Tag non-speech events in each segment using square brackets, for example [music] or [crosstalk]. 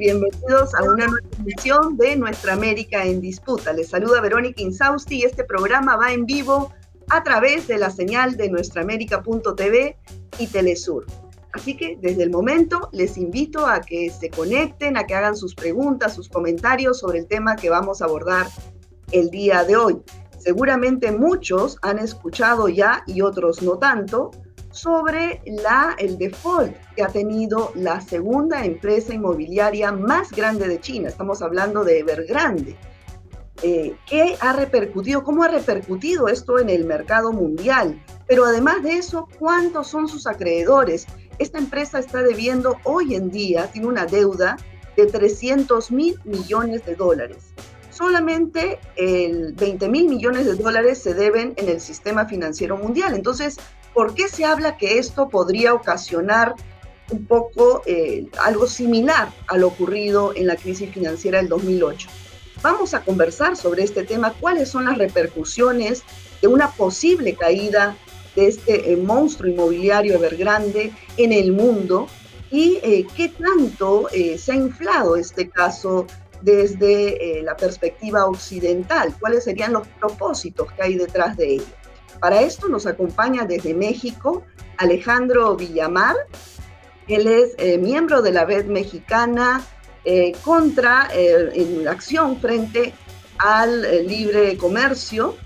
Bienvenidos a una nueva emisión de Nuestra América en Disputa. Les saluda Verónica Insausti y este programa va en vivo a través de la señal de nuestraamérica.tv y Telesur. Así que desde el momento les invito a que se conecten, a que hagan sus preguntas, sus comentarios sobre el tema que vamos a abordar el día de hoy. Seguramente muchos han escuchado ya y otros no tanto sobre la, el default que ha tenido la segunda empresa inmobiliaria más grande de China. Estamos hablando de Evergrande. Eh, ¿Qué ha repercutido? ¿Cómo ha repercutido esto en el mercado mundial? Pero además de eso, ¿cuántos son sus acreedores? Esta empresa está debiendo hoy en día, tiene una deuda de 300 mil millones de dólares. Solamente el 20 mil millones de dólares se deben en el sistema financiero mundial. Entonces, ¿Por qué se habla que esto podría ocasionar un poco eh, algo similar a lo ocurrido en la crisis financiera del 2008? Vamos a conversar sobre este tema, cuáles son las repercusiones de una posible caída de este eh, monstruo inmobiliario Evergrande en el mundo y eh, qué tanto se ha inflado este caso desde la perspectiva occidental, cuáles serían los propósitos que hay detrás de ello. Para esto nos acompaña desde México Alejandro Villamar. Él es eh, miembro de la red mexicana eh, contra eh, en acción frente al libre comercio.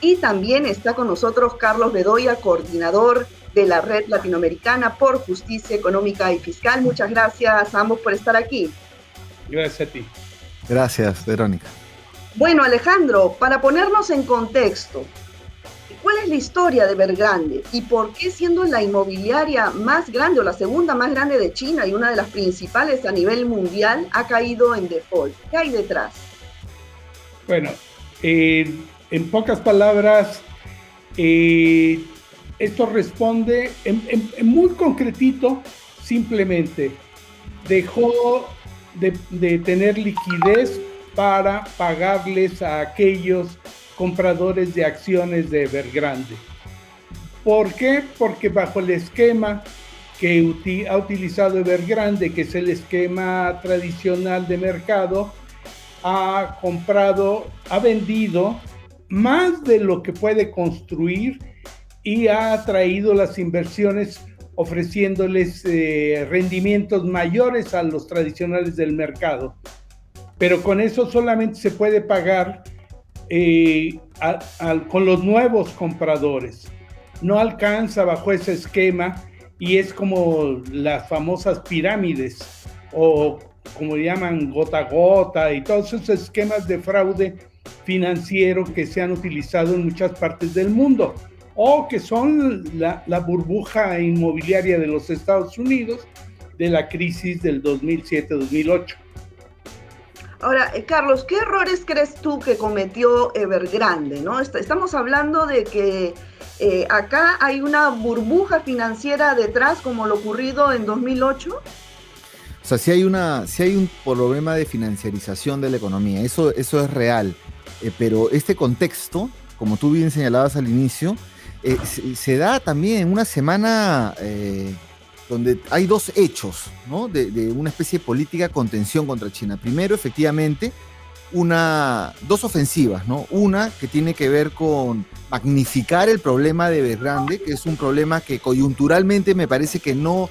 Y también está con nosotros Carlos Bedoya, coordinador de la Red Latinoamericana por Justicia Económica y Fiscal. Muchas gracias a ambos por estar aquí. Gracias a ti. Gracias, Verónica. Bueno, Alejandro, para ponernos en contexto, ¿Cuál es la historia de Evergrande y por qué siendo la inmobiliaria más grande o la segunda más grande de China y una de las principales a nivel mundial ha caído en default? ¿Qué hay detrás? Bueno, en pocas palabras, eh, esto responde en, muy concretito, simplemente dejó de, de tener liquidez para pagarles a aquellos compradores de acciones de Evergrande. ¿Por qué? Porque bajo el esquema que ha utilizado Evergrande, que es el esquema tradicional de mercado, ha comprado, ha vendido más de lo que puede construir y ha atraído las inversiones ofreciéndoles eh, rendimientos mayores a los tradicionales del mercado. Pero con eso solamente se puede pagar eh, con los nuevos compradores. No alcanza bajo ese esquema y es como las famosas pirámides o como llaman gota a gota y todos esos esquemas de fraude financiero que se han utilizado en muchas partes del mundo o que son la, la burbuja inmobiliaria de los Estados Unidos de la crisis del 2007-2008. Ahora, eh, Carlos, ¿qué errores crees tú que cometió Evergrande? ¿no? Estamos hablando de que eh, acá hay una burbuja financiera detrás, como lo ocurrido en 2008. O sea, si hay, una, hay un problema de financiarización de la economía, eso, eso es real. Eh, pero este contexto, como tú bien señalabas al inicio, se, da también en una semana donde hay dos hechos ¿no? de, una especie de política contención contra China. Primero, efectivamente, una, dos ofensivas, ¿no? Una que tiene que ver con magnificar el problema de Evergrande, que es un problema que coyunturalmente me parece que no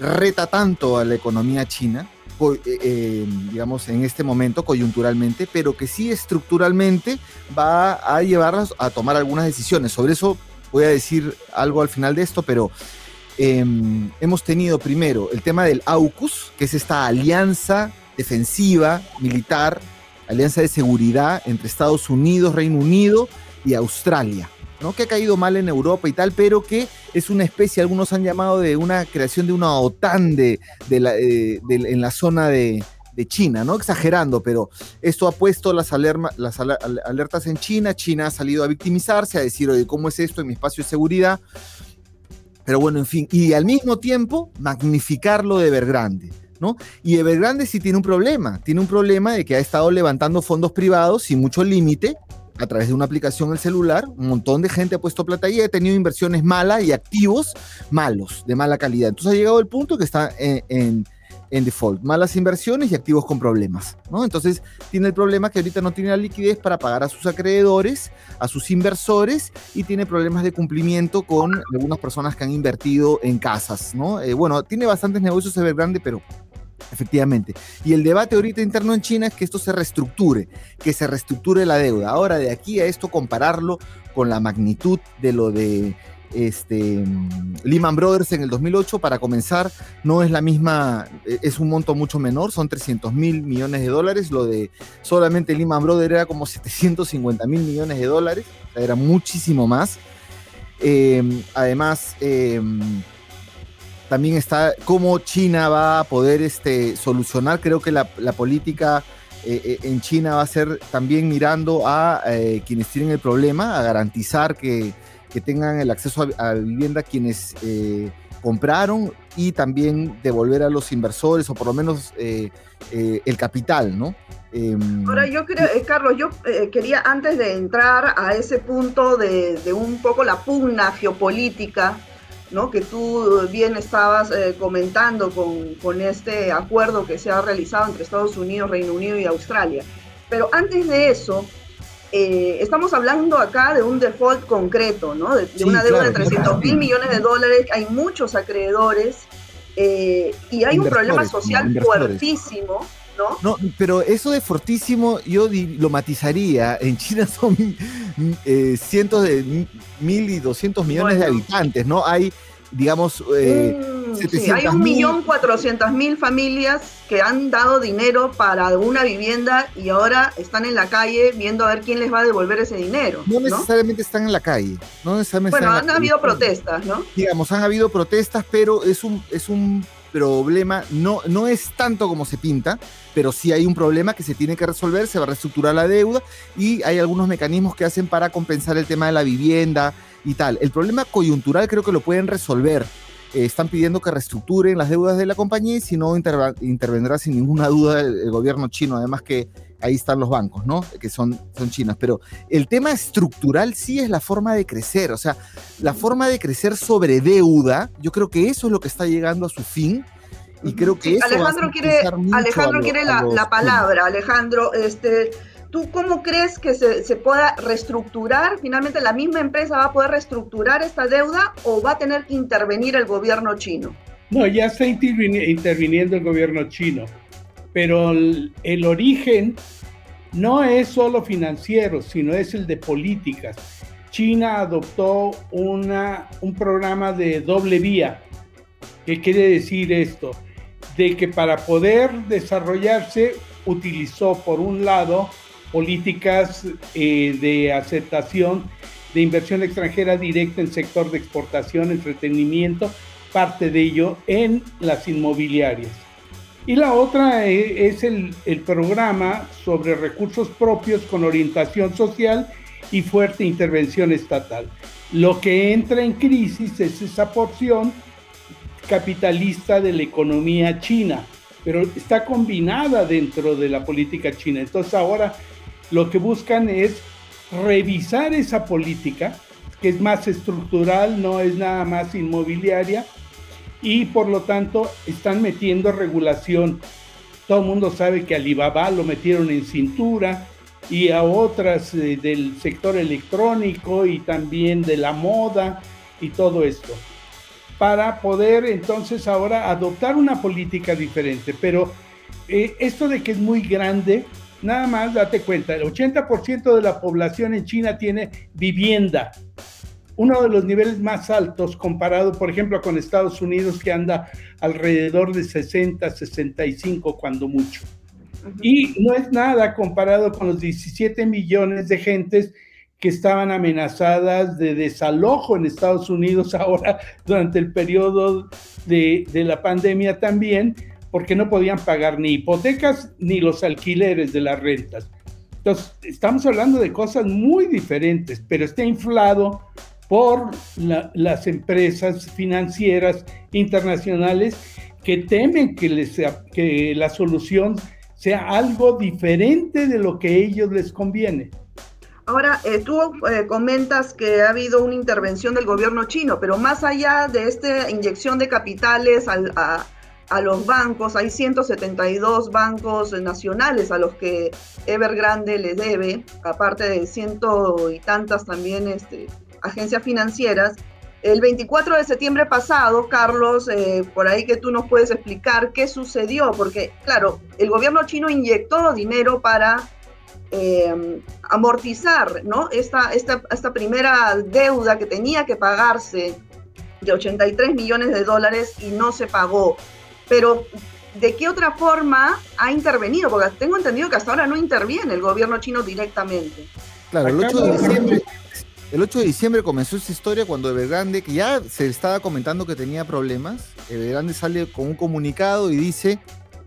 reta tanto a la economía china, eh, eh, digamos, en este momento coyunturalmente, pero que sí estructuralmente va a llevarnos a tomar algunas decisiones. Sobre eso voy a decir algo al final de esto, pero Em, hemos tenido primero el tema del AUKUS, que es esta alianza defensiva militar, alianza de seguridad entre Estados Unidos, Reino Unido y Australia, ¿no? que ha caído mal en Europa y tal, pero que es una especie, algunos han llamado de una creación de una OTAN de, eh, en la zona de, China, ¿no? Exagerando, pero esto ha puesto las, las alertas en China, China ha salido a victimizarse, a decir, oye, ¿cómo es esto en mi espacio de seguridad? Pero bueno, en fin, y al mismo tiempo magnificarlo de Evergrande. ¿No? Y Evergrande sí tiene un problema, tiene un problema de que ha estado levantando fondos privados sin mucho límite a través de una aplicación en el celular, un montón de gente ha puesto plata y ha tenido inversiones malas y activos malos, de mala calidad. Entonces ha llegado el punto que está en, en default, malas inversiones y activos con problemas, ¿no? Entonces tiene el problema que ahorita no tiene la liquidez para pagar a sus acreedores, a sus inversores y tiene problemas de cumplimiento con algunas personas que han invertido en casas, ¿no? Eh, bueno, tiene bastantes negocios grande, pero Efectivamente. Y el debate ahorita interno en China es que esto se reestructure, que se reestructure la deuda. Ahora, de aquí a esto, compararlo con la magnitud de lo de este, Lehman Brothers en el 2008, para comenzar, no es la misma, e, es un monto mucho menor, son 300 mil millones de dólares, lo de solamente Lehman Brothers era como 750 mil millones de dólares, era muchísimo más. Em, además, em, también está cómo China va a poder este, solucionar, creo que la, política... Eh, eh, en China va a ser también mirando a eh, quienes tienen el problema, a garantizar que, que tengan el acceso a, vivienda quienes eh, compraron y también devolver a los inversores o por lo menos eh, eh, el capital, ¿no? Em, Ahora yo creo, Carlos, yo quería antes de entrar a ese punto de, de, un poco la pugna geopolítica, ¿no? Que tú bien estabas comentando con, con este acuerdo que se ha realizado entre Estados Unidos, Reino Unido y Australia. Pero antes de eso, eh, estamos hablando acá de un default concreto, ¿no? De, una deuda de 300 mil millones de dólares, hay muchos acreedores eh, y hay un problema social fuertísimo. ¿No? no, pero eso de fortísimo yo lo matizaría. En China [laughs] son eh, cientos de mil y doscientos millones de habitantes, ¿no? Hay digamos, eh, sí, hay un millón cuatrocientas mil familias que han dado dinero para una vivienda y ahora están en la calle viendo a ver quién les va a devolver ese dinero. No, necesariamente están en la calle. No necesariamente bueno, han habido protestas, ¿no? Digamos, han habido protestas, pero es un, es un problema, no, no es tanto como se pinta, pero sí hay un problema que se tiene que resolver, se va a reestructurar la deuda y hay algunos mecanismos que hacen para compensar el tema de la vivienda, y tal. El problema coyuntural creo que lo pueden resolver. Eh, están pidiendo que reestructuren las deudas de la compañía y si no intervendrá sin ninguna duda el, gobierno chino, además que ahí están los bancos, ¿no? Que son, son chinos. Pero el tema estructural sí es la forma de crecer, o sea, la forma de crecer sobre deuda, yo creo que eso es lo que está llegando a su fin. Y creo que eso Alejandro quiere, Alejandro quiere la, la palabra. Alejandro, este, ¿Tú cómo crees que se, pueda reestructurar? Finalmente, ¿la misma empresa va a poder reestructurar esta deuda o va a tener que intervenir el gobierno chino? No, ya está interviniendo el gobierno chino, pero el, origen no es solo financiero, sino es el de políticas. China adoptó una, un programa de doble vía. ¿Qué quiere decir esto? De que para poder desarrollarse utilizó por un lado políticas eh, de aceptación de inversión extranjera directa en sector de exportación, entretenimiento, parte de ello en las inmobiliarias. Y la otra eh, es el, el programa sobre recursos propios con orientación social y fuerte intervención estatal. Lo que entra en crisis es esa porción capitalista de la economía china, pero está combinada dentro de la política china. Entonces ahora lo que buscan es revisar esa política, que es más estructural, no es nada más inmobiliaria, y por lo tanto están metiendo regulación. Todo el mundo sabe que Alibaba lo metieron en cintura y a otras eh, del sector electrónico y también de la moda y todo esto, para poder entonces ahora adoptar una política diferente. Pero eh, esto de que es muy grande, Nada más date cuenta, el 80% de la población en China tiene vivienda, uno de los niveles más altos comparado, por ejemplo, con Estados Unidos, que anda alrededor de 60, 65 cuando mucho. Y no es nada comparado con los 17 millones de gentes que estaban amenazadas de desalojo en Estados Unidos [laughs] ahora durante el periodo de, de la pandemia también, porque no podían pagar ni hipotecas ni los alquileres de las rentas. Entonces, estamos hablando de cosas muy diferentes, pero está inflado por las empresas financieras internacionales que temen que, les que la solución sea algo diferente de lo que a ellos les conviene. Ahora, eh, tú eh, comentas que ha habido una intervención del gobierno chino, pero más allá de esta inyección de capitales al, a, a los bancos. Hay 172 bancos nacionales a los que Evergrande le debe, aparte de ciento y tantas también este, agencias financieras. El 24 de septiembre pasado, Carlos, eh, por ahí que tú nos puedes explicar qué sucedió, porque claro, el gobierno chino inyectó dinero para eh, amortizar ¿no? esta, esta, esta primera deuda que tenía que pagarse de 83 millones de dólares y no se pagó. Pero, ¿de qué otra forma ha intervenido? Porque tengo entendido que hasta ahora no interviene el gobierno chino directamente. Claro, el 8 de diciembre, el 8 de diciembre comenzó esta historia cuando Evergrande, que ya se estaba comentando que tenía problemas, Evergrande sale con un comunicado y dice,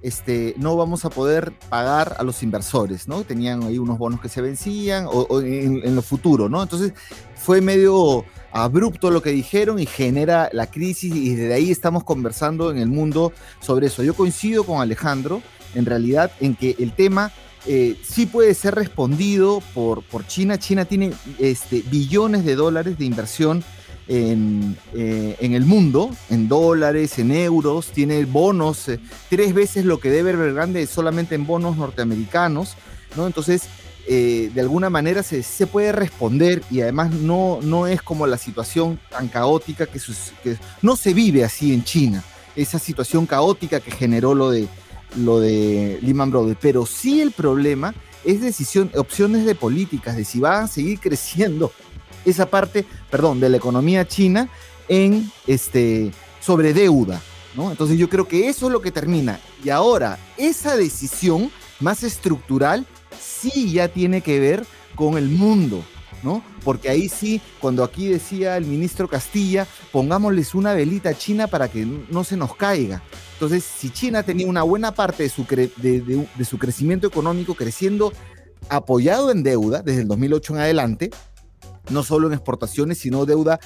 este, no vamos a poder pagar a los inversores, ¿no? Tenían ahí unos bonos que se vencían o, en, en, lo futuro, ¿no? Entonces fue medio abrupto lo que dijeron y genera la crisis y desde ahí estamos conversando en el mundo sobre eso. Yo coincido con Alejandro, en realidad, en que el tema eh, sí puede ser respondido por, China. China tiene este, billones de dólares de inversión en, eh, en, el mundo, en dólares, en euros, tiene bonos, eh, tres veces lo que debe Evergrande solamente en bonos norteamericanos, ¿no? Entonces, eh, de alguna manera se, se, puede responder y además no, no es como la situación tan caótica que, que no se vive así en China, esa situación caótica que generó lo de, lo de Lehman Brothers, pero sí el problema es decisión, opciones de políticas, de si va a seguir [laughs] creciendo esa parte, perdón, de la economía china en este, sobre deuda, ¿no? Entonces yo creo que eso es lo que termina. Y ahora, esa decisión más estructural sí ya tiene que ver con el mundo, ¿no? Porque ahí sí, cuando aquí decía el ministro Castilla, pongámosles una velita a China para que no se nos caiga. Entonces, si China tenía una buena parte de su, de, su crecimiento económico creciendo apoyado en deuda desde el 2008 en adelante, no solo en exportaciones, sino deuda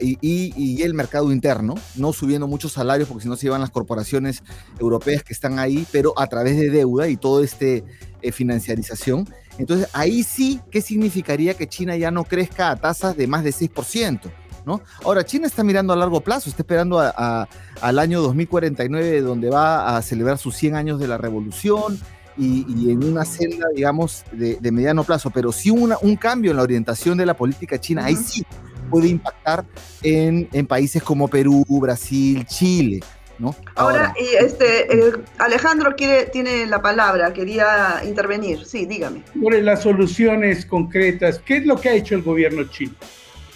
y, y, el mercado interno, no subiendo muchos salarios porque si no se llevan las corporaciones europeas que están ahí, pero a través de deuda y todo este eh, financiarización. Entonces ahí sí, ¿qué significaría que China ya no crezca a tasas de más de 6%? ¿No? Ahora, China está mirando a largo plazo, está esperando al año 2049, donde va a celebrar sus 100 años de la revolución, y, y, en una senda, digamos, de, de mediano plazo, pero sí una, un cambio en la orientación de la política china, ahí sí puede impactar en, en países como Perú, Brasil, Chile. ¿no? Ahora, Ahora y este, eh, Alejandro quiere, tiene la palabra, quería intervenir. Sí, dígame. Sobre las soluciones concretas, ¿qué es lo que ha hecho el gobierno chino?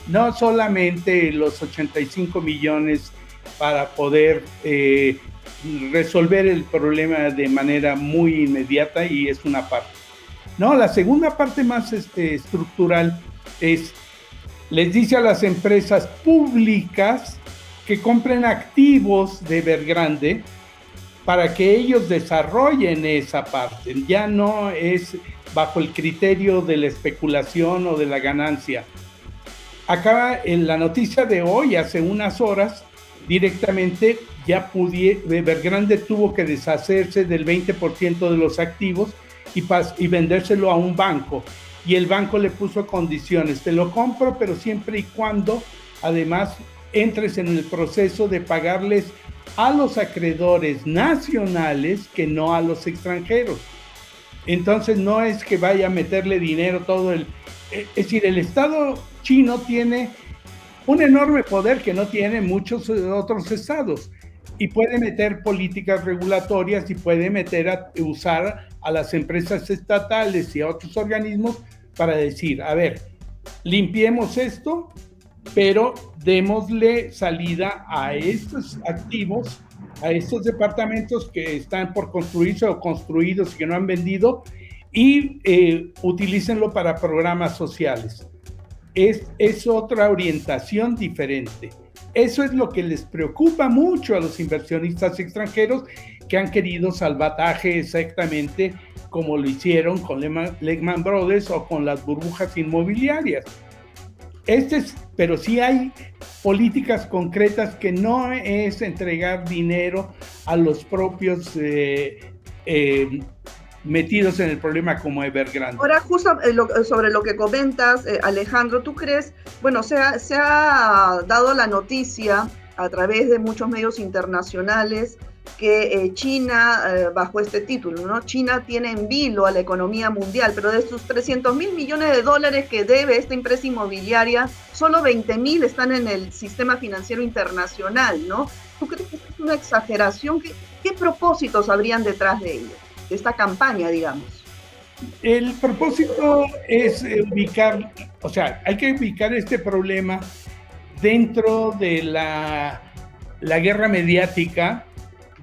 No solamente los 85 millones para poder eh, resolver el problema de manera muy inmediata y es una parte. No, la segunda parte más este, estructural es, les dice a las empresas públicas que compren activos de Evergrande para que ellos desarrollen esa parte. Ya no es bajo el criterio de la especulación o de la ganancia. Acaba en la noticia de hoy, hace unas horas, directamente ya Evergrande tuvo que deshacerse del 20% de los activos y, y vendérselo a un banco. Y el banco le puso condiciones, te lo compro, pero siempre y cuando además entres en el proceso de pagarles a los acreedores nacionales que no a los extranjeros. Entonces no es que vaya a meterle dinero todo el... Es decir, el Estado chino tiene un enorme poder que no tiene muchos otros estados y puede meter políticas regulatorias y puede meter a usar a las empresas estatales y a otros organismos para decir, a ver, limpiemos esto, pero démosle salida a estos activos, a estos departamentos que están por construirse o construidos y que no han vendido y eh, utilícenlo para programas sociales. Es, es otra orientación diferente. Eso es lo que les preocupa mucho a los inversionistas extranjeros que han querido salvataje exactamente como lo hicieron con Lehman Brothers o con las burbujas inmobiliarias. Este es, pero sí hay políticas concretas que no es entregar dinero a los propios eh, eh, metidos en el problema como Evergrande. Ahora, justo eh, sobre lo que comentas, eh, Alejandro, ¿tú crees, bueno, se ha, dado la noticia a través de muchos medios internacionales que eh, China, eh, bajo este título, ¿no? China tiene en vilo a la economía mundial, pero de sus 300 mil millones de dólares que debe esta empresa inmobiliaria, solo 20 mil están en el sistema financiero internacional, ¿no? ¿Tú crees que es una exageración? ¿Qué, qué propósitos habrían detrás de ello, de esta campaña, digamos? El propósito es ubicar, o sea, hay que ubicar este problema dentro de la, la guerra mediática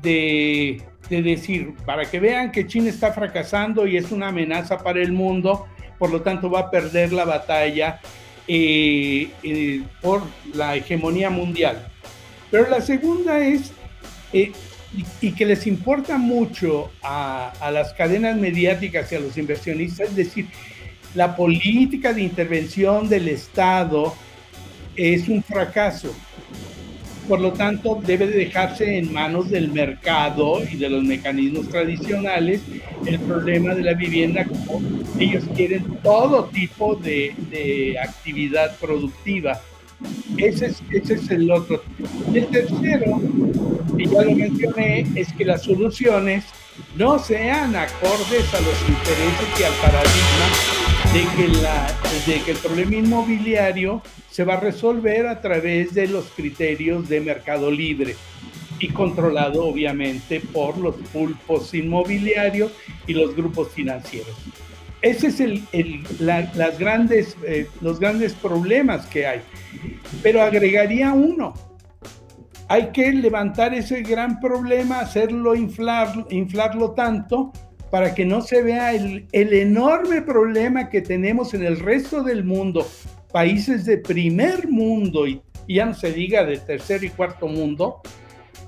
de, decir, para que vean que China está fracasando y es una amenaza para el mundo, por lo tanto va a perder la batalla eh, eh, por la hegemonía mundial. Pero la segunda es, eh, y, que les importa mucho a, las cadenas mediáticas y a los inversionistas, es decir, la política de intervención del Estado es un fracaso por lo tanto debe de dejarse en manos del mercado y de los mecanismos tradicionales el problema de la vivienda como ellos quieren todo tipo de, actividad productiva. Ese es, el otro. El tercero, y ya lo mencioné, es que las soluciones no sean acordes a los intereses y al paradigma de que, la, de que el problema inmobiliario se va a resolver a través de los criterios de mercado libre y controlado obviamente por los pulpos inmobiliarios y los grupos financieros. Ese es el, las grandes, eh, los grandes problemas que hay. Pero agregaría uno. Hay que levantar ese gran problema, hacerlo inflar, inflarlo tanto para que no se vea el, el enorme problema que tenemos en el resto del mundo países de primer mundo y, ya no se diga de tercer y cuarto mundo,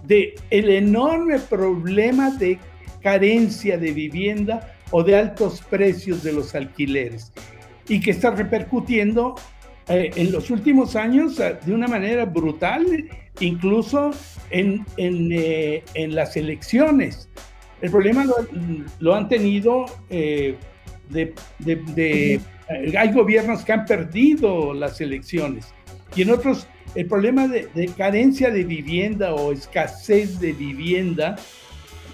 de el enorme problema de carencia de vivienda o de altos precios de los alquileres y que está repercutiendo eh, en los últimos años eh, de una manera brutal, incluso en, en, eh, en las elecciones. El problema lo, han tenido de, de eh, hay gobiernos que han perdido las elecciones y en otros el problema de, carencia de vivienda o escasez de vivienda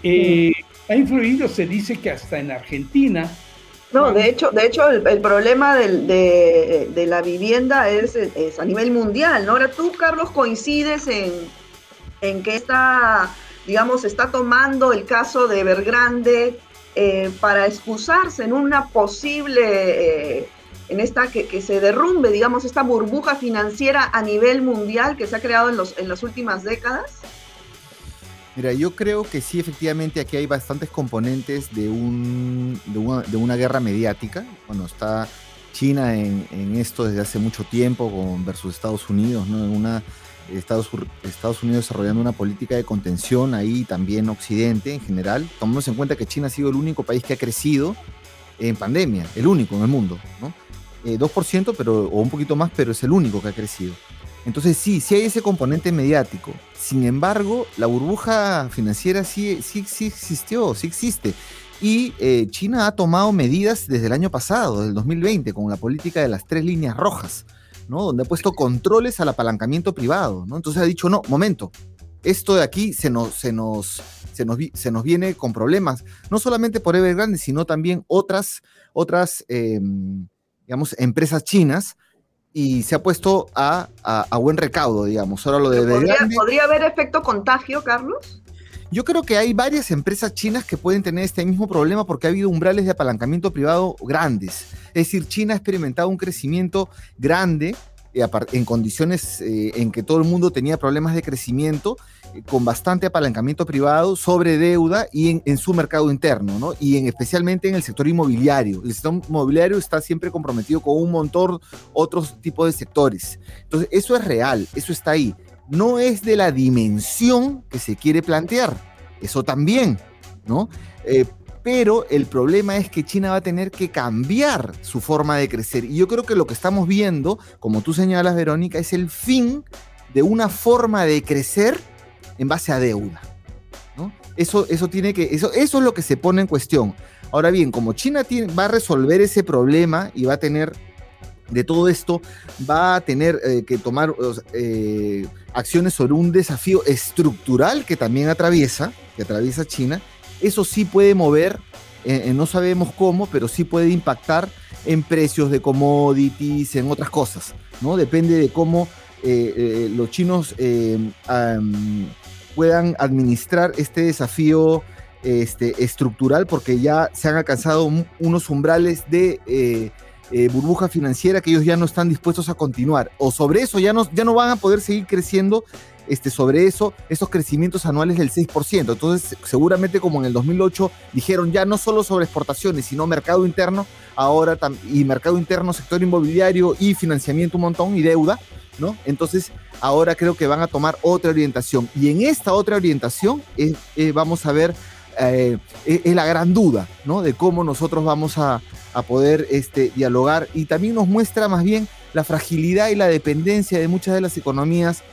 eh, ha influido, se dice que hasta en Argentina. No, de hecho, de hecho el, problema de, de, la vivienda es, es, a nivel mundial, ¿no? Ahora tú, Carlos, coincides en, en que está, digamos, está tomando el caso de Evergrande eh, para excusarse en una posible, eh, en esta que, se derrumbe, digamos, esta burbuja financiera a nivel mundial que se ha creado en, los, en las últimas décadas? Mira, yo creo que sí, efectivamente, aquí hay bastantes componentes de, un, de, una, guerra mediática. Bueno, está China en, en, esto desde hace mucho tiempo con, versus Estados Unidos, ¿no? Una Estados, Unidos desarrollando una política de contención, ahí también Occidente en general. Tomemos en cuenta que China ha sido el único país que ha crecido en pandemia, el único en el mundo, ¿no? 2%, eh, pero, o un poquito más, pero es el único que ha crecido. Entonces sí, sí hay ese componente mediático. Sin embargo, la burbuja financiera sí, sí, sí existió, sí existe. Y eh, China ha tomado medidas desde el año pasado, desde el 2020, con la política de las tres líneas rojas. Donde ha puesto controles al apalancamiento privado, ¿no? Entonces ha dicho, no, momento, esto de aquí se nos, se nos, se nos, se nos viene con problemas, no solamente por Evergrande, sino también otras, otras em, digamos, empresas chinas, y se ha puesto a, a, buen recaudo, digamos. Ahora lo de ¿Podría, ¿Podría haber efecto contagio, Carlos? Yo creo que hay varias empresas chinas que pueden tener este mismo problema porque ha habido umbrales de apalancamiento privado grandes. Es decir, China ha experimentado un crecimiento grande eh, en condiciones eh, en que todo el mundo tenía problemas de crecimiento, con bastante apalancamiento privado sobre deuda y en, su mercado interno, ¿no? Y en, especialmente en el sector inmobiliario. El sector inmobiliario está siempre comprometido con un montón otros tipos de sectores. Entonces, eso es real, eso está ahí no es de la dimensión que se quiere plantear. Eso también, ¿no? Eh, pero el problema es que China va a tener que cambiar su forma de crecer. Y yo creo que lo que estamos viendo, como tú señalas, Verónica, es el fin de una forma de crecer en base a deuda. ¿no? Eso, eso, tiene que, eso, eso es lo que se pone en cuestión. Ahora bien, como China va a resolver ese problema y va a tener de todo esto va a tener eh, que tomar eh, acciones sobre un desafío estructural que también atraviesa, que atraviesa China. Eso sí puede mover, eh, no sabemos cómo, pero sí puede impactar en precios de commodities, en otras cosas, ¿no? Depende de cómo los chinos puedan administrar este desafío este, estructural, porque ya se han alcanzado unos umbrales de eh, burbuja financiera que ellos ya no están dispuestos a continuar. O sobre eso ya no, ya no van a poder seguir creciendo este, sobre eso, esos crecimientos anuales del 6%. Entonces, seguramente como en el 2008 dijeron ya no solo sobre exportaciones, sino mercado interno, ahora y mercado interno, sector inmobiliario y financiamiento un montón y deuda, ¿no? Entonces, ahora creo que van a tomar otra orientación. Y en esta otra orientación eh, eh, vamos a ver eh, es la gran duda, ¿no? De cómo nosotros vamos a, poder este, dialogar y también nos muestra más bien la fragilidad y la dependencia de muchas de las economías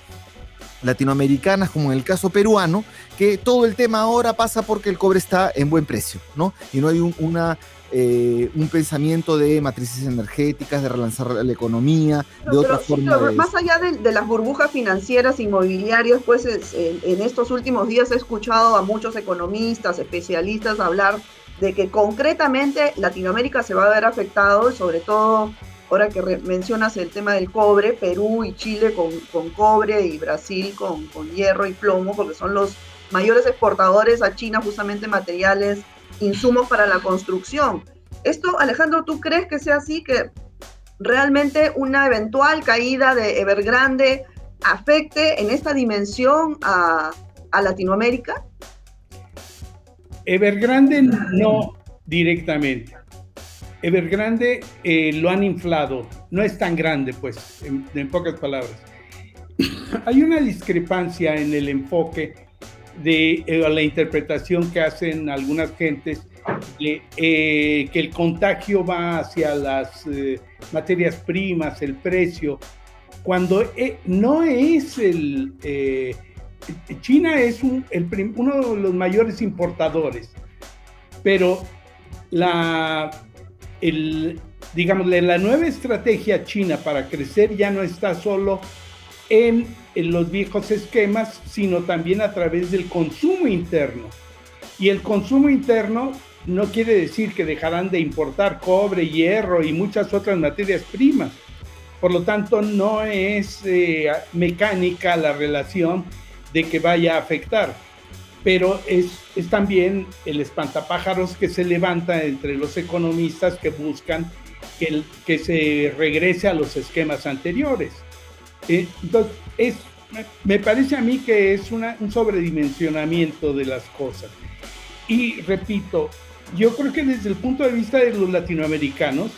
latinoamericanas, como en el caso peruano, que todo el tema ahora pasa porque el cobre está en buen precio, ¿no? Y no hay una eh, un pensamiento de matrices energéticas, de relanzar la economía, de otra forma. Más allá de, las burbujas financieras, inmobiliarias, pues en, estos últimos días he escuchado a muchos economistas, especialistas hablar de que concretamente Latinoamérica se va a ver afectado, sobre todo ahora que mencionas el tema del cobre, Perú y Chile con, con cobre y Brasil con, con hierro y plomo, porque son los mayores exportadores a China justamente materiales insumos para la construcción. Esto, Alejandro, ¿tú crees que sea así, que realmente una eventual caída de Evergrande afecte en esta dimensión a, Latinoamérica? Evergrande no directamente. Evergrande eh, lo han inflado, no es tan grande, pues, en pocas palabras. [coughs] Hay una discrepancia en el enfoque de eh, la interpretación que hacen algunas gentes de eh, que el contagio va hacia las eh, materias primas, el precio, cuando no es el... China es uno de los mayores importadores, pero la, el, digamos, la nueva estrategia china para crecer ya no está solo en, los viejos esquemas, sino también a través del consumo interno. Y el consumo interno no quiere decir que dejarán de importar cobre, hierro y muchas otras materias primas. Por lo tanto, no es eh, mecánica la relación de que vaya a afectar, pero es, es también el espantapájaros que se levanta entre los economistas que buscan que, que se regrese a los esquemas anteriores. Eh, entonces, es, me parece a mí que es un sobredimensionamiento de las cosas. Y repito, yo creo que desde el punto de vista de los latinoamericanos,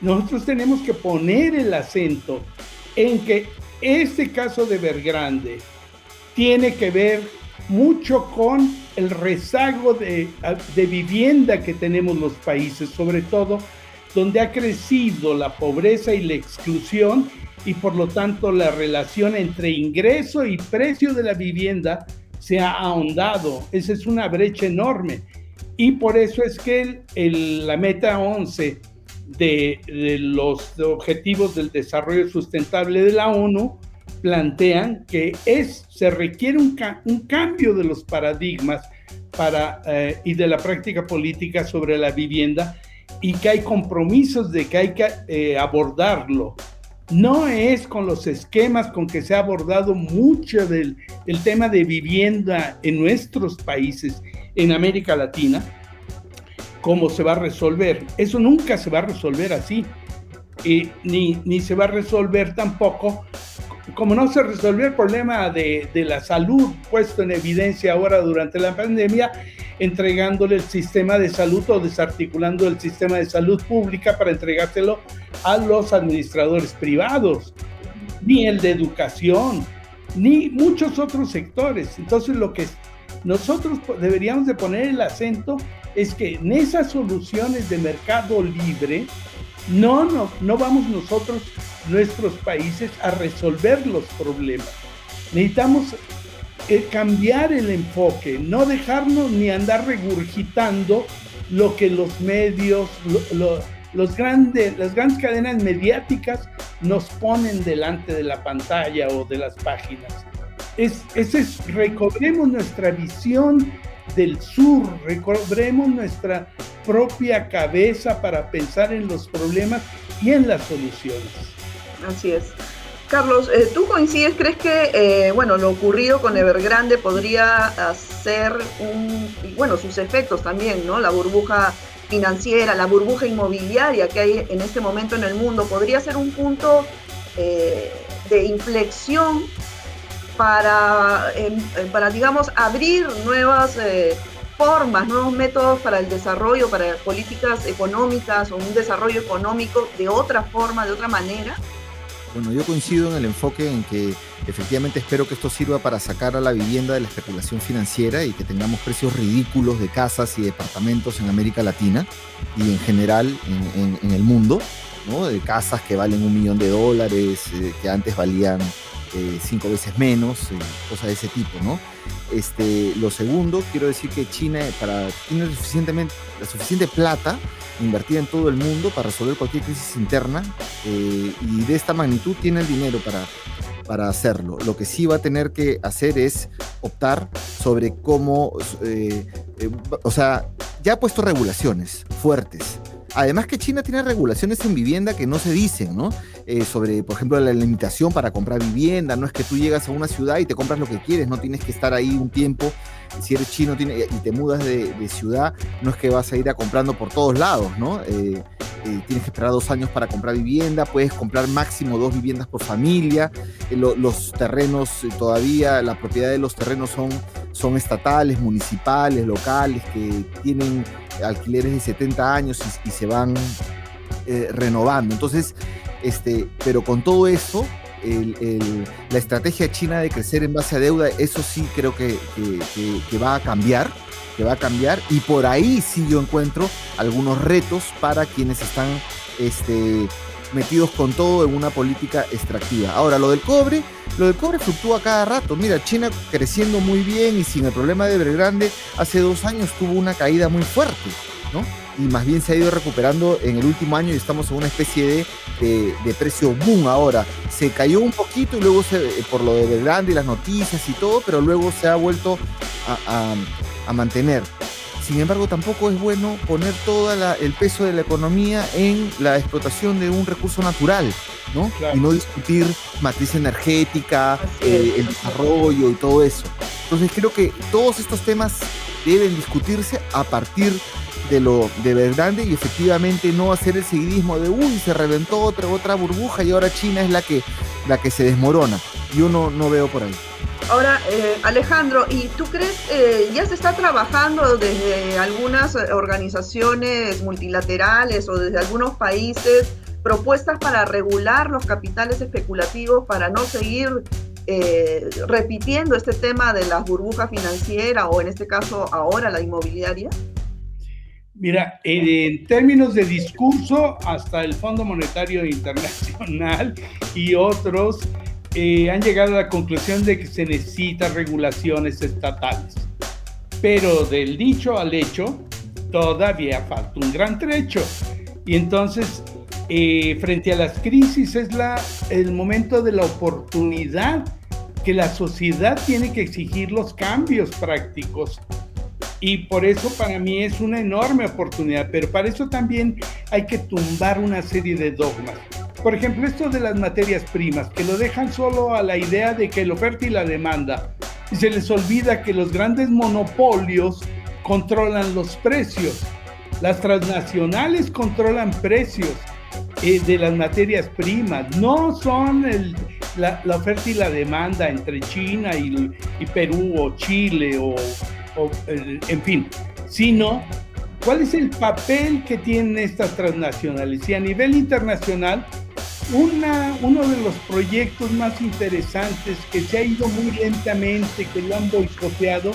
nosotros tenemos que poner el acento en que este caso de Vergrande tiene que ver mucho con el rezago de, de, vivienda que tenemos los países, sobre todo donde ha crecido la pobreza y la exclusión y por lo tanto la relación entre ingreso y precio de la vivienda se ha ahondado. Esa es una brecha enorme. Y por eso es que la meta 11 de, los objetivos del desarrollo sustentable de la ONU plantean que es, se requiere un, cambio de los paradigmas para, eh, y de la práctica política sobre la vivienda y que hay compromisos de que hay que eh, abordarlo no es con los esquemas con que se ha abordado mucho del el tema de vivienda en nuestros países, en América Latina, cómo se va a resolver. Eso nunca se va a resolver así. Y ni, ni se va a resolver tampoco, como no se resolvió el problema de, de la salud puesto en evidencia ahora durante la pandemia, entregándole el sistema de salud o desarticulando el sistema de salud pública para entregárselo a los administradores privados, ni el de educación, ni muchos otros sectores. Entonces lo que nosotros deberíamos de poner el acento es que en esas soluciones de mercado libre, no, no, no vamos nosotros, nuestros países, a resolver los problemas. Necesitamos eh, cambiar el enfoque, no dejarnos ni andar regurgitando lo que los medios, los grandes, las grandes cadenas mediáticas nos ponen delante de la pantalla o de las páginas. Es, es, recobremos nuestra visión del sur, recobremos nuestra propia cabeza para pensar en los problemas y en las soluciones. Así es. Carlos, eh, ¿tú coincides? ¿Crees que eh, bueno, lo ocurrido con Evergrande podría hacer un, bueno, sus efectos también, ¿no? La burbuja financiera, la burbuja inmobiliaria que hay en este momento en el mundo, podría ser un punto eh, de inflexión para, em, para, digamos, abrir nuevas formas, nuevos métodos para el desarrollo, para políticas económicas o un desarrollo económico de otra forma, de otra manera? Bueno, yo coincido en el enfoque en que efectivamente espero que esto sirva para sacar a la vivienda de la especulación financiera y que tengamos precios ridículos de casas y departamentos en América Latina y en general en, el mundo, ¿no? De casas que valen un millón de dólares, eh, que antes valían eh, cinco veces menos, eh, de ese tipo, ¿no? Este, lo segundo, quiero decir que China para, tiene suficientemente, la suficiente plata invertida en todo el mundo para resolver cualquier crisis interna eh, y de esta magnitud tiene el dinero para, para hacerlo. Lo que sí va a tener que hacer es optar sobre cómo, o sea, ya ha puesto regulaciones fuertes Además que China tiene regulaciones en vivienda que no se dicen, ¿no? Eh, sobre, por ejemplo, la limitación para comprar vivienda. No es que tú llegas a una ciudad y te compras lo que quieres, no tienes que estar ahí un tiempo. Si eres chino y te mudas de, ciudad, no es que vas a ir a comprando por todos lados, ¿no? Eh, eh, tienes que esperar dos años para comprar vivienda, puedes comprar máximo dos viviendas por familia, los terrenos todavía, la propiedad de los terrenos son, son estatales, municipales, locales, que tienen alquileres de 70 años y, se van eh, renovando. Entonces, este, pero con todo eso, la estrategia china de crecer en base a deuda, eso sí creo que, va a cambiar, que va a cambiar, y por ahí sí yo encuentro algunos retos para quienes están este, metidos con todo en una política extractiva. Ahora, lo del cobre, lo del cobre fluctúa cada rato. Mira, China creciendo muy bien y sin el problema de Evergrande, hace dos años tuvo una caída muy fuerte, ¿no? Y más bien se ha ido recuperando en el último año y estamos en una especie de, de, precio boom ahora. Se cayó un poquito y luego se, por lo de Evergrande y las noticias y todo, pero luego se ha vuelto a mantener. Sin embargo, tampoco es bueno poner todo el peso de la economía en la explotación de un recurso natural, ¿no? Y no discutir matriz energética, eh, el desarrollo y todo eso. Entonces creo que todos estos temas deben discutirse a partir de lo de verdad y efectivamente no hacer el seguidismo de uy se reventó otra otra burbuja y ahora China es la que la que se desmorona. Yo no, no veo por ahí. Ahora, eh, Alejandro, ¿y tú crees, eh, ya se está trabajando desde algunas organizaciones multilaterales o desde algunos países propuestas para regular los capitales especulativos para no seguir eh, repitiendo este tema de las burbujas financieras o en este caso ahora la inmobiliaria? Mira, en términos de discurso, hasta el Fondo Monetario Internacional y otros eh, han llegado a la conclusión de que se necesitan regulaciones estatales. Pero del dicho al hecho, todavía falta un gran trecho. Y entonces, eh, frente a las crisis, es la, el momento de la oportunidad que la sociedad tiene que exigir los cambios prácticos. Y por eso para mí es una enorme oportunidad, pero para eso también hay que tumbar una serie de dogmas. Por ejemplo, esto de las materias primas, que lo dejan solo a la idea de que la oferta y la demanda. Y se les olvida que los grandes monopolios controlan los precios. Las transnacionales controlan precios eh, de las materias primas. No son la, oferta y la demanda entre China y, Perú o Chile o, en fin, sino cuál es el papel que tienen estas transnacionales. Y a nivel internacional, uno de los proyectos más interesantes que se ha ido muy lentamente, que lo han boicoteado,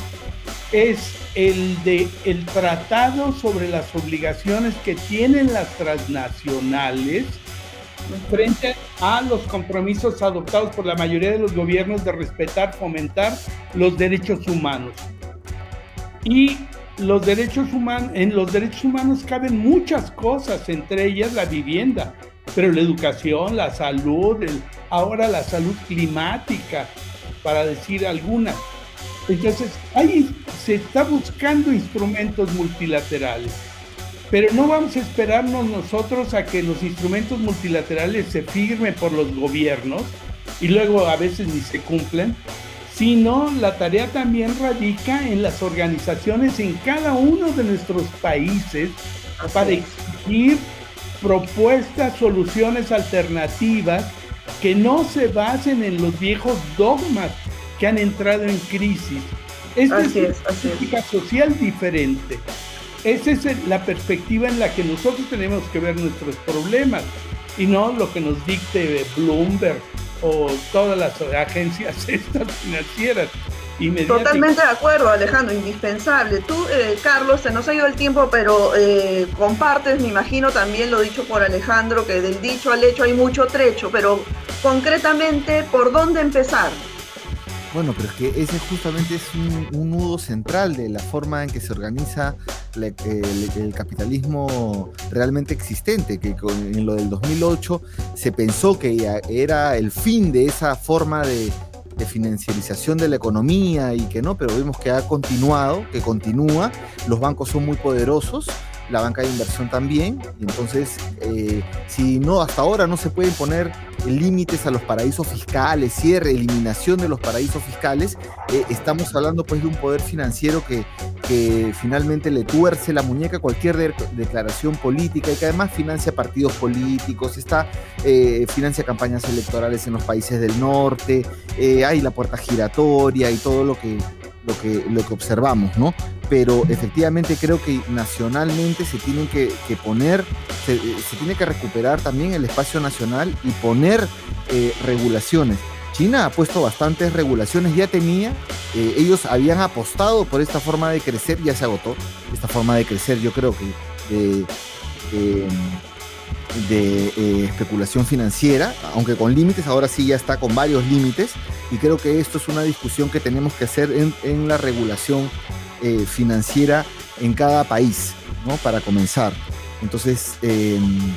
es el de el tratado sobre las obligaciones que tienen las transnacionales frente a los compromisos adoptados por la mayoría de los gobiernos de respetar, fomentar los derechos humanos. Y los derechos humanos, en los derechos humanos caben muchas cosas, entre ellas la vivienda, pero la educación, la salud, ahora la salud climática, para decir algunas. Entonces, ahí se está buscando instrumentos multilaterales, pero no vamos a esperarnos nosotros a que los instrumentos multilaterales se firmen por los gobiernos y luego a veces ni se cumplen, sino la tarea también radica en las organizaciones en cada uno de nuestros países para exigir propuestas, soluciones alternativas que no se basen en los viejos dogmas que han entrado en crisis. Esta es, una política social diferente. Esa es la perspectiva en la que nosotros tenemos que ver nuestros problemas y no lo que nos dicte Bloomberg o todas las agencias [laughs] estas financieras. Totalmente de acuerdo, Alejandro, indispensable. Tú, eh, Carlos, se nos ha ido el tiempo, pero eh, compartes, me imagino, también lo dicho por Alejandro, que del dicho al hecho hay mucho trecho, pero concretamente, ¿por dónde empezar? Bueno, pero es que ese justamente es un, nudo central de la forma en que se organiza el, capitalismo realmente existente, que en lo del 2008 se pensó que era el fin de esa forma de, de financiarización de la economía y que no, pero vemos que ha continuado, que continúa, los bancos son muy poderosos la banca de inversión también. Y entonces, eh, si no, hasta ahora no se pueden poner límites a los paraísos fiscales, cierre, eliminación de los paraísos fiscales, eh, estamos hablando pues de un poder financiero que, finalmente le tuerce la muñeca a cualquier declaración política y que además financia partidos políticos, está, eh, financia campañas electorales en los países del norte, hay la puerta giratoria y todo lo que lo que, lo que observamos, ¿no? Pero efectivamente creo que nacionalmente se tienen que, poner, se, tiene que recuperar también el espacio nacional y poner eh, regulaciones. China ha puesto bastantes regulaciones, ya tenía, eh, ellos habían apostado por esta forma de crecer, ya se agotó esta forma de crecer, yo creo que de eh, especulación financiera, aunque con límites, ahora sí ya está con varios límites, y creo que esto es una discusión que tenemos que hacer en, la regulación eh, financiera en cada país, ¿no? Para comenzar. Entonces, em,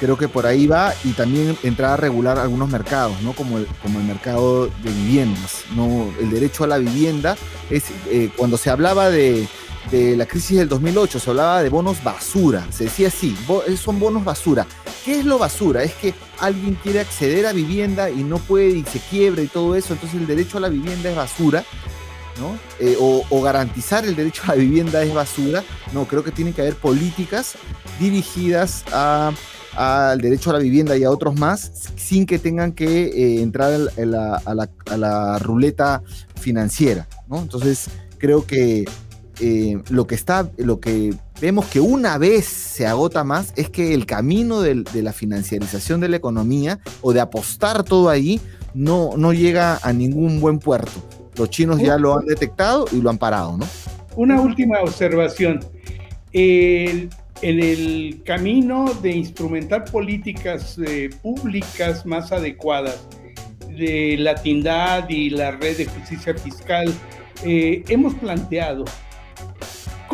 creo que por ahí va y también entrar a regular algunos mercados, ¿no? Como el, como el mercado de viviendas, ¿no? El derecho a la vivienda es, eh, cuando se hablaba de de la crisis del 2008, se hablaba de bonos basura, se decía así, eh, son bonos basura. ¿Qué es lo basura? Es que alguien quiere acceder a vivienda y no puede y se quiebra y todo eso, entonces el derecho a la vivienda es basura, ¿no? Eh, o, garantizar el derecho a la vivienda es basura. No, creo que tienen que haber políticas dirigidas al derecho a la vivienda y a otros más sin que tengan que eh, entrar a la, a la, ruleta financiera, ¿no? Entonces creo que eh, lo que está, lo que vemos que una vez se agota más es que el camino de, la financiarización de la economía o de apostar todo ahí no, no llega a ningún buen puerto. Los chinos ya lo han detectado y lo han parado, ¿no? Una última observación. en el camino de instrumentar políticas eh, públicas más adecuadas de la tindad y la red de justicia fiscal, eh, hemos planteado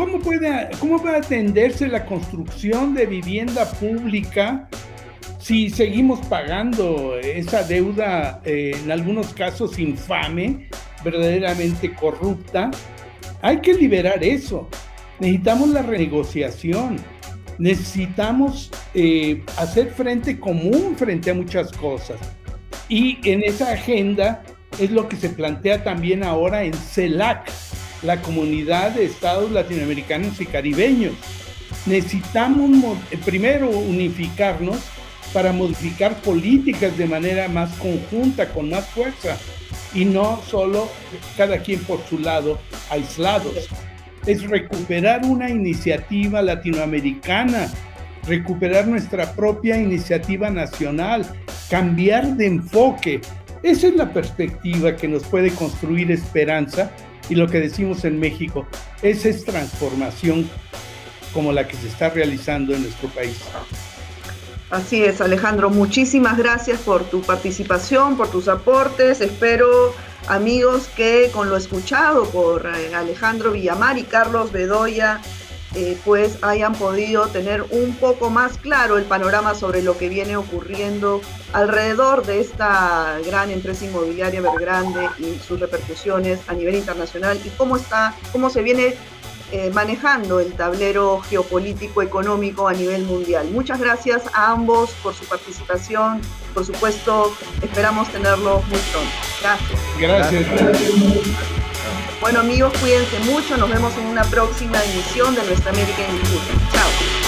¿Cómo puede, ¿Cómo puede atenderse la construcción de vivienda pública si seguimos pagando esa deuda, eh, en algunos casos infame, verdaderamente corrupta? Hay que liberar eso. Necesitamos la renegociación. Necesitamos eh, hacer frente común frente a muchas cosas. Y en esa agenda es lo que se plantea también ahora en CELAC, la comunidad de estados latinoamericanos y caribeños. Necesitamos primero unificarnos para modificar políticas de manera más conjunta, con más fuerza, y no solo cada quien por su lado, aislados. Es recuperar una iniciativa latinoamericana, recuperar nuestra propia iniciativa nacional, cambiar de enfoque. Esa es la perspectiva que nos puede construir esperanza y lo que decimos en México, esa es transformación como la que se está realizando en nuestro país. Así es, Alejandro, muchísimas gracias por tu participación, por tus aportes. Espero amigos que con lo escuchado por eh, Alejandro Villamar y Carlos Bedoya, eh, pues hayan podido tener un poco más claro el panorama sobre lo que viene ocurriendo alrededor de esta gran empresa inmobiliaria Vergrande y sus repercusiones a nivel internacional y cómo está, cómo se viene eh, manejando el tablero geopolítico económico a nivel mundial. Muchas gracias a ambos por su participación. Por supuesto, esperamos tenerlos muy pronto. Gracias. Gracias. Bueno amigos, cuídense mucho. Nos vemos en una próxima emisión de Nuestra América en Disputa. Chao.